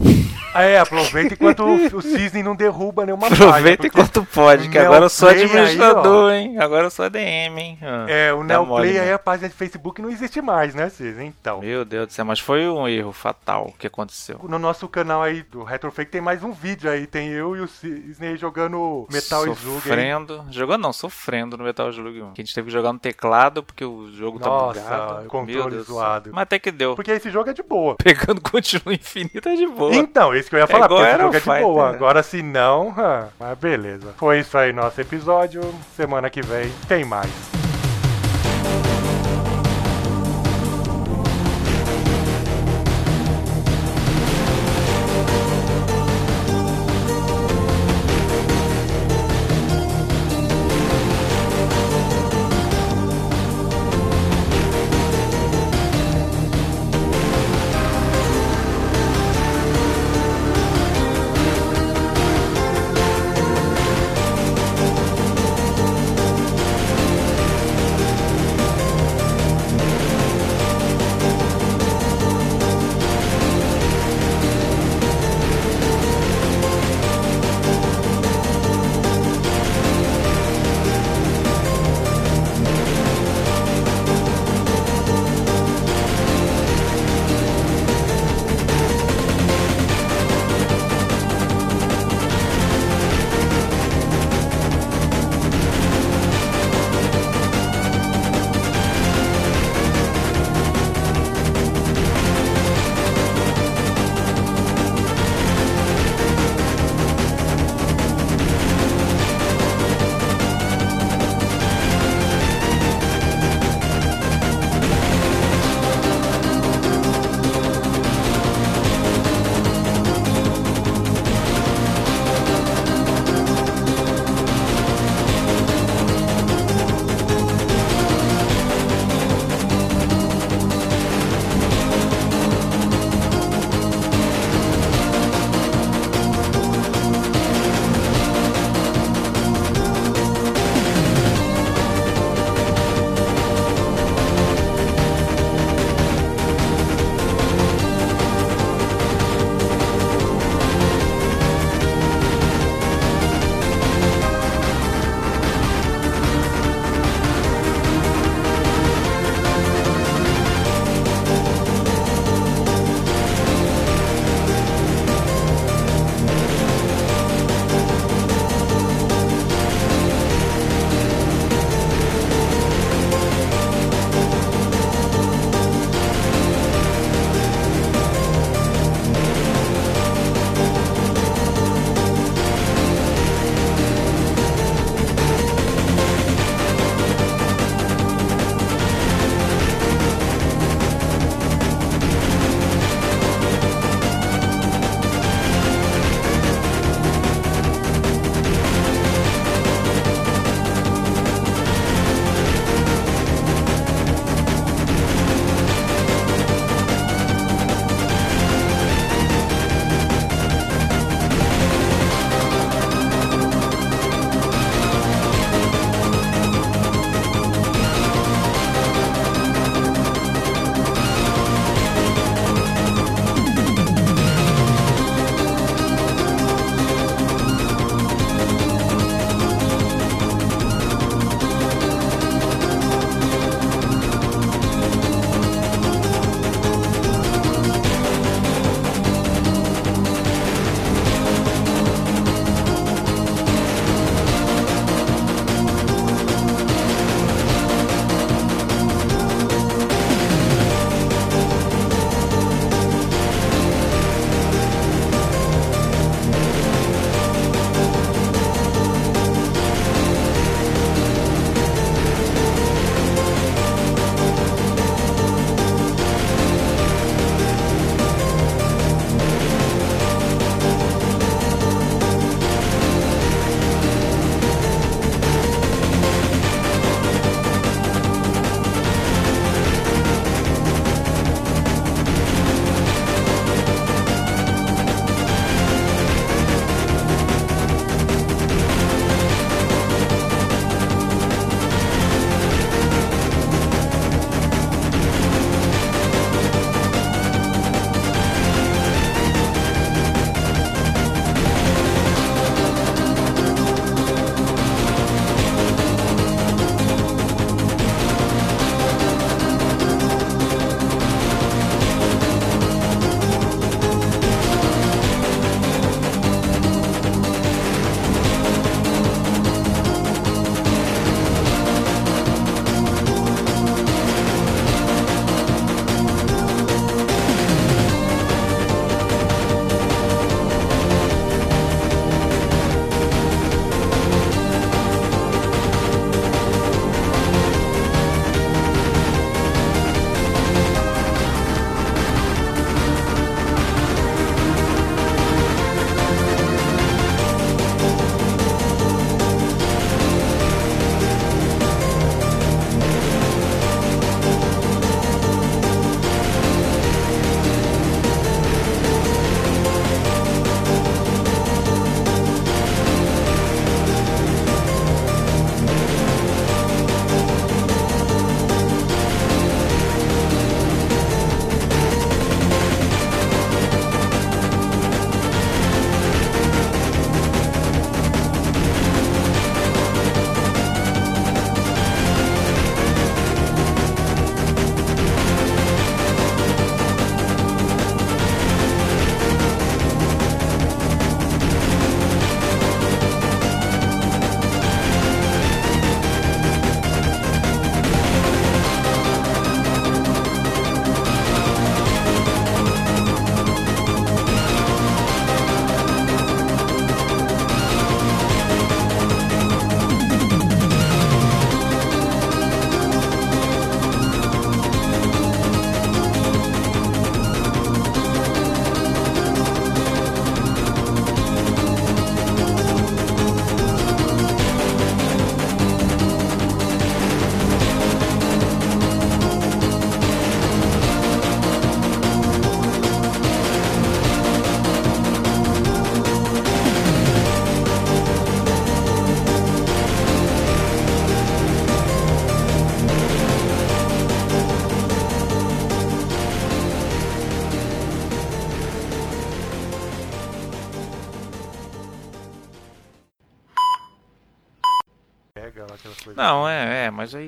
É, aproveita enquanto o, Cisne não derruba nenhuma Aproveita página, porque enquanto pode, que agora eu sou Neoplay aí, administrador, hein? Agora eu sou ADM, hein? Ah, É, o mole, Neoplay aí, né? a página de Facebook não existe mais, né, Cisne? Então. Meu Deus do céu, mas foi um erro fatal que aconteceu. No nosso canal aí do Retrofake tem mais um vídeo aí. Tem eu e o Cisne aí jogando Metal Slug. aí. Sofrendo. Jogando não, sofrendo no Metal Slug 1. Que a gente teve que jogar no teclado porque o jogo tá Nossa, bugado. o controle zoado. Mas até que deu. Porque esse jogo é de boa. Pegando continua infinito é de boa. Então, isso que eu ia falar, igual porque esse jogo é de Fighter, boa. né? Agora se não, ah, mas beleza. Foi isso aí nosso episódio. Semana que vem tem mais.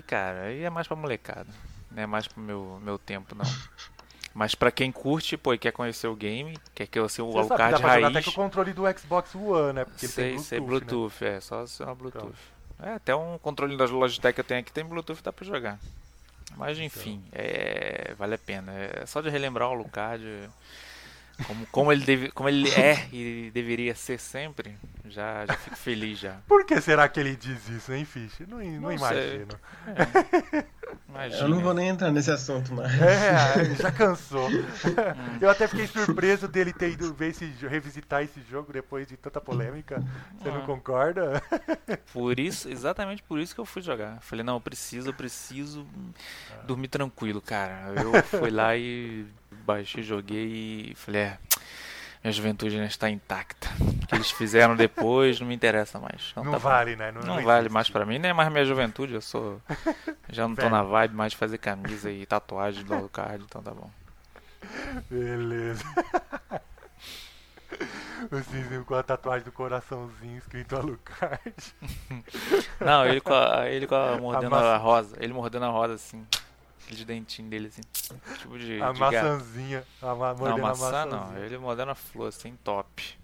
Cara, aí é mais pra molecada. Não é mais pro meu, meu tempo, não. Mas pra quem curte, pô, e quer conhecer o game, quer que eu seja o sabe que dá Alucard jogar até com o controle do Xbox One, né? Porque Sei, tem sei, Bluetooth, né? Bluetooth, é, só ser uma Bluetooth. É, até um controle da Logitech que eu tenho aqui tem Bluetooth, dá pra jogar. Mas enfim, é, vale a pena. É só de relembrar o Alucard, como, como, ele deve, como ele é e deveria ser sempre, já, já fico feliz já. Por que será que ele diz isso, hein, Fish? Não, não, Não imagino. Imagina. Eu não vou nem entrar nesse assunto mais. É, já cansou. Eu até fiquei surpreso dele ter ido ver esse, revisitar esse jogo depois de tanta polêmica. Você não Ah. concorda? Por isso, exatamente por isso que eu fui jogar. Falei, não, eu preciso, eu preciso dormir tranquilo, cara. Eu fui lá e baixei, joguei e falei, é, minha juventude ainda está intacta. O que eles fizeram depois não me interessa mais. Então Não tá vale, né? Não existe. vale mais pra mim, nem é mais minha juventude, eu sou. Já não tô Velho. na vibe mais de fazer camisa e tatuagem do Alucard, então tá bom. Beleza. O Cisne com a tatuagem do coraçãozinho escrito Alucard. Não, ele com a, ele com a mordendo maçã. a rosa, ele mordendo a rosa assim. Aquele dentinho dele assim. Tipo de. A de maçãzinha. A ma Não, a maçã não, ele mordendo a flor assim, top.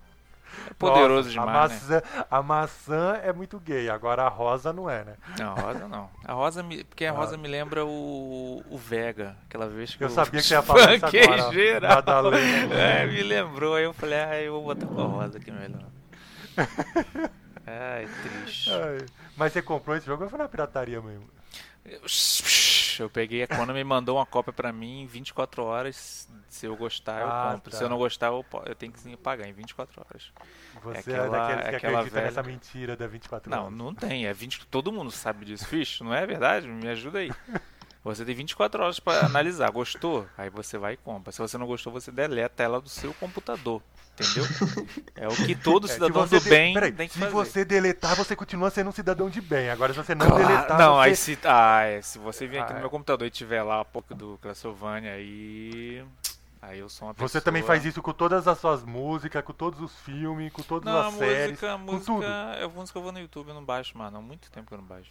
É poderoso Nossa, demais, a né? maçã, A maçã é muito gay, agora a rosa não é, né? Não, a rosa não. A rosa me, porque a Ah. rosa me lembra o, o Vega, aquela vez que Eu sabia que você ia falar isso agora, geral. Madalena. É, me lembrou, aí eu falei, ah, eu vou botar com a rosa aqui melhor. Ai, triste. Ai, Mas você comprou esse jogo ou foi na pirataria mesmo? Eu peguei a Konami me mandou uma cópia pra mim em 24 horas. Se eu gostar, eu Ah, compro. tá. Se eu não gostar, eu, eu tenho que pagar em 24 horas. Você é, aquela- daqueles que acredita velha- nessa mentira da 24 Não, horas. não tem. É 20, todo mundo sabe disso, fixe. Não é verdade? Me ajuda aí. Você tem 24 horas pra analisar. Gostou? Aí você vai e compra. Se você não gostou, você deleta ela do seu computador. Entendeu? É o que todo É, se cidadão você do de- bem peraí, tem que se fazer. você deletar, você continua sendo um cidadão de bem. Agora, se você não Claro, deletar, não, você... aí se, ah, é, se você vir aqui Ah, no é. meu computador e tiver lá a pouco do Castlevania, aí. Aí eu sou uma pessoa. Você também faz isso com todas as suas músicas, com todos os filmes, com todas Não, as séries, música, com música, tudo. eu, música eu vou no YouTube, eu não baixo, mano. Há muito tempo que eu não baixo.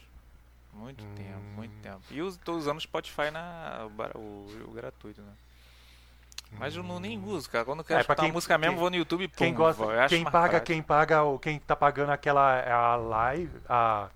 Muito Hum. tempo, muito tempo. E eu tô usando o Spotify na, o, o- o gratuito, né? Mas eu não nem uso, cara. Quando eu quero É, escutar quem- música mesmo, quem- vou no YouTube e pum, Quem gosta, quem paga, prático. quem paga, quem tá pagando aquela a live, a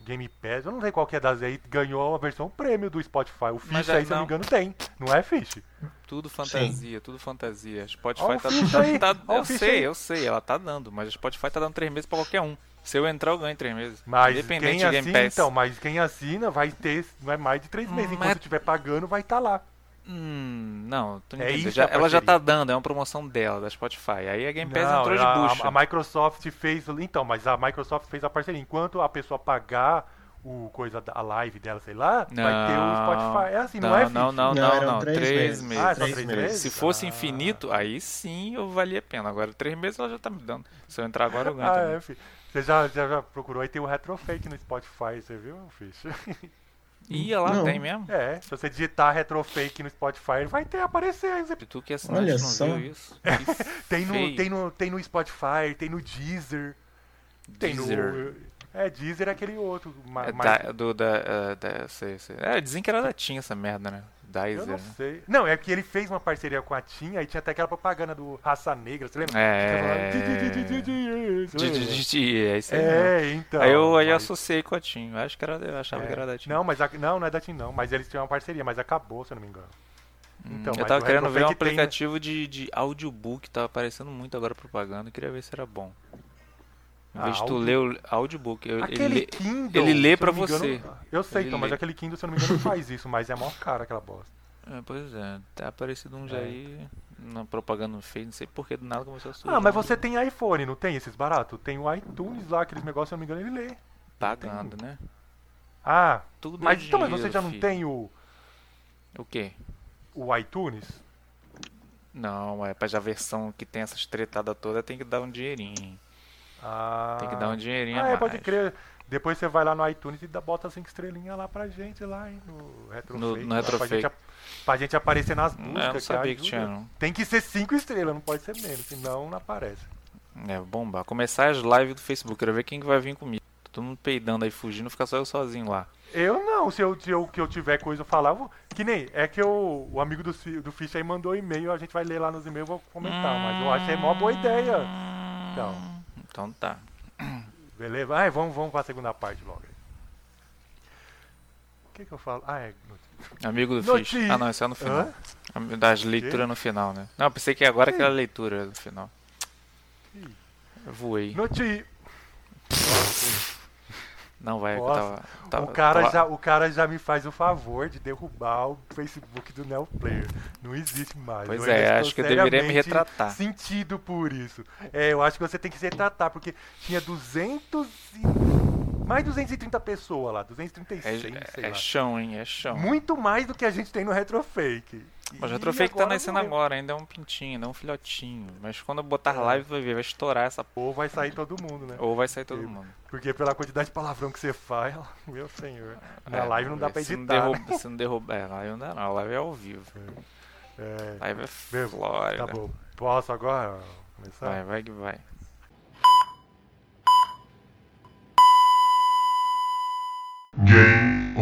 Game Pass, eu não sei qual que é das aí, ganhou a versão premium do Spotify. O Fish já aí, se eu não não. me engano, tem. Não é Fish? Tudo fantasia, tudo fantasia. Spotify Ó o tá, Fish tá- tá- Eu sei, aí. eu sei, ela tá dando, mas o Spotify tá dando três meses pra qualquer um. Se eu entrar, eu ganho três meses. Mas Independente quem assina, então, mas quem assina vai ter não é mais de três meses. Mas- Enquanto estiver pagando, vai estar lá. Hum, não, tô É isso Já- a ela já tá dando, é uma promoção dela, da Spotify. Aí a Game Pass Não, entrou de a, bucha. a Microsoft fez. Então, mas a Microsoft fez a parceria. Enquanto a pessoa pagar o coisa da a live dela, sei lá, vai ter o Não. Spotify. É assim, não, é? Não, não, Fish? não, Não, não, eram não. três Três meses. meses. Ah, é só Três três meses. Se fosse Ah. infinito, aí sim eu valia a pena. Agora, três meses ela já tá me dando. Se eu entrar agora, eu ganho Ah, também. é, filho. Você já, já, já procurou? Aí tem o Retrofake no Spotify, você viu, Fish? Ih, olha lá, Não. tem mesmo? É, se você digitar Retrofake no Spotify, vai ter aparecer aí. Você- E tu que é assinante Olha não só. viu isso? Que Tem no, tem, no, tem no Spotify, tem no Deezer, tem Deezer. no... É, Deezer é aquele outro. ma- É mais- da, do, da, eh, da, sei, sei. É, dizem que era da Tinha essa merda, né? Eu Dizer, não né? sei. Não, é que ele fez uma parceria com a TIM, aí tinha até aquela propaganda do Raça Negra, você lembra? É. É isso aí. É, então. Aí eu, aí eu mas- associei com a TIM. Eu acho que era, eu achava é. que era da TIM. Não, mas a- não, não é da TIM não, mas eles tinham uma parceria, mas acabou, se eu não me engano. Hum, Então, eu tava querendo ver um tem- aplicativo de, de audiobook, tava aparecendo muito agora propaganda, eu queria ver se era bom. Em vez de tu ler o audiobook, eu- ele, Aquele lê- Kindle. ele lê engano- você. Eu sei, Ele então, mas lê. aquele Kindle, se eu não me engano, faz isso, mas é mó caro aquela bosta. É, pois é, tá aparecido uns É. aí na propaganda feia, não sei porque do nada começou a surgir. Ah, mas um você tem iPhone, não tem esses baratos? Tem o iTunes lá, aqueles negócios, se eu não me engano, ele lê. pagando, né? Ah, Tudo é mas então, mas você dinheiro, já não filho. tem o, O quê? o iTunes? Não, é pra já a versão que tem essas tretadas toda tem que dar um dinheirinho. Ah, Tem que dar um dinheirinho Ah, a é, mais. pode crer. Depois você vai lá no iTunes e bota cinco estrelinhas lá pra gente, lá hein, no Retrofake. No- no Pra Retrofake. gente, ap- pra gente aparecer nas buscas. É, não sabia que ajuda. tinha, não. Tem que ser cinco estrelas, não pode ser menos, senão não aparece. É, bombar. Começar as lives do Facebook, quero ver quem que vai vir comigo. todo mundo peidando aí, fugindo, fica só eu sozinho lá. Eu não, se eu, se eu, que eu tiver coisa eu falar, eu vou- que nem, é que eu, o amigo do, do Fish aí mandou e-mail, a gente vai ler lá nos e-mails e vou comentar, mas eu achei mó boa ideia. Então, Então tá. beleza? Ai, vamos, vamos pra segunda parte logo. O que que eu falo? Ah, é... Amigo do Fish. Ah, não, esse é no final. Hã? Das leituras no final, né? Não, eu pensei que agora que era leitura no final. Eu voei. Noti... Não vai, eu Nossa, tava, tava- o, cara tava- já, o cara já me faz o favor de derrubar o Facebook do Neoplayer. Não existe mais. Pois Eu é, acho que eu deveria me retratar. Sentido por isso. É, eu acho que você tem que se retratar, porque tinha 200 e... Mais 230 pessoas lá, 236, sei É, é lá. chão, hein? É chão. Muito mais do que a gente tem no Retrofake. Mas o E Retrofake tá nascendo morreu. agora, ainda é um pintinho, ainda é um filhotinho. Mas quando eu botar É. live, vai ver, vai estourar essa p. Ou vai sair todo mundo, né? Ou vai sair todo Eu- mundo. Porque pela quantidade de palavrão que você faz, meu senhor. Na É, live não dá pra se editar. Não né? derruba, se não derruba. É, live não dá não, a live é ao vivo. É, Live é Flórida. tá bom. Posso agora começar? Vai, vai que vai. Game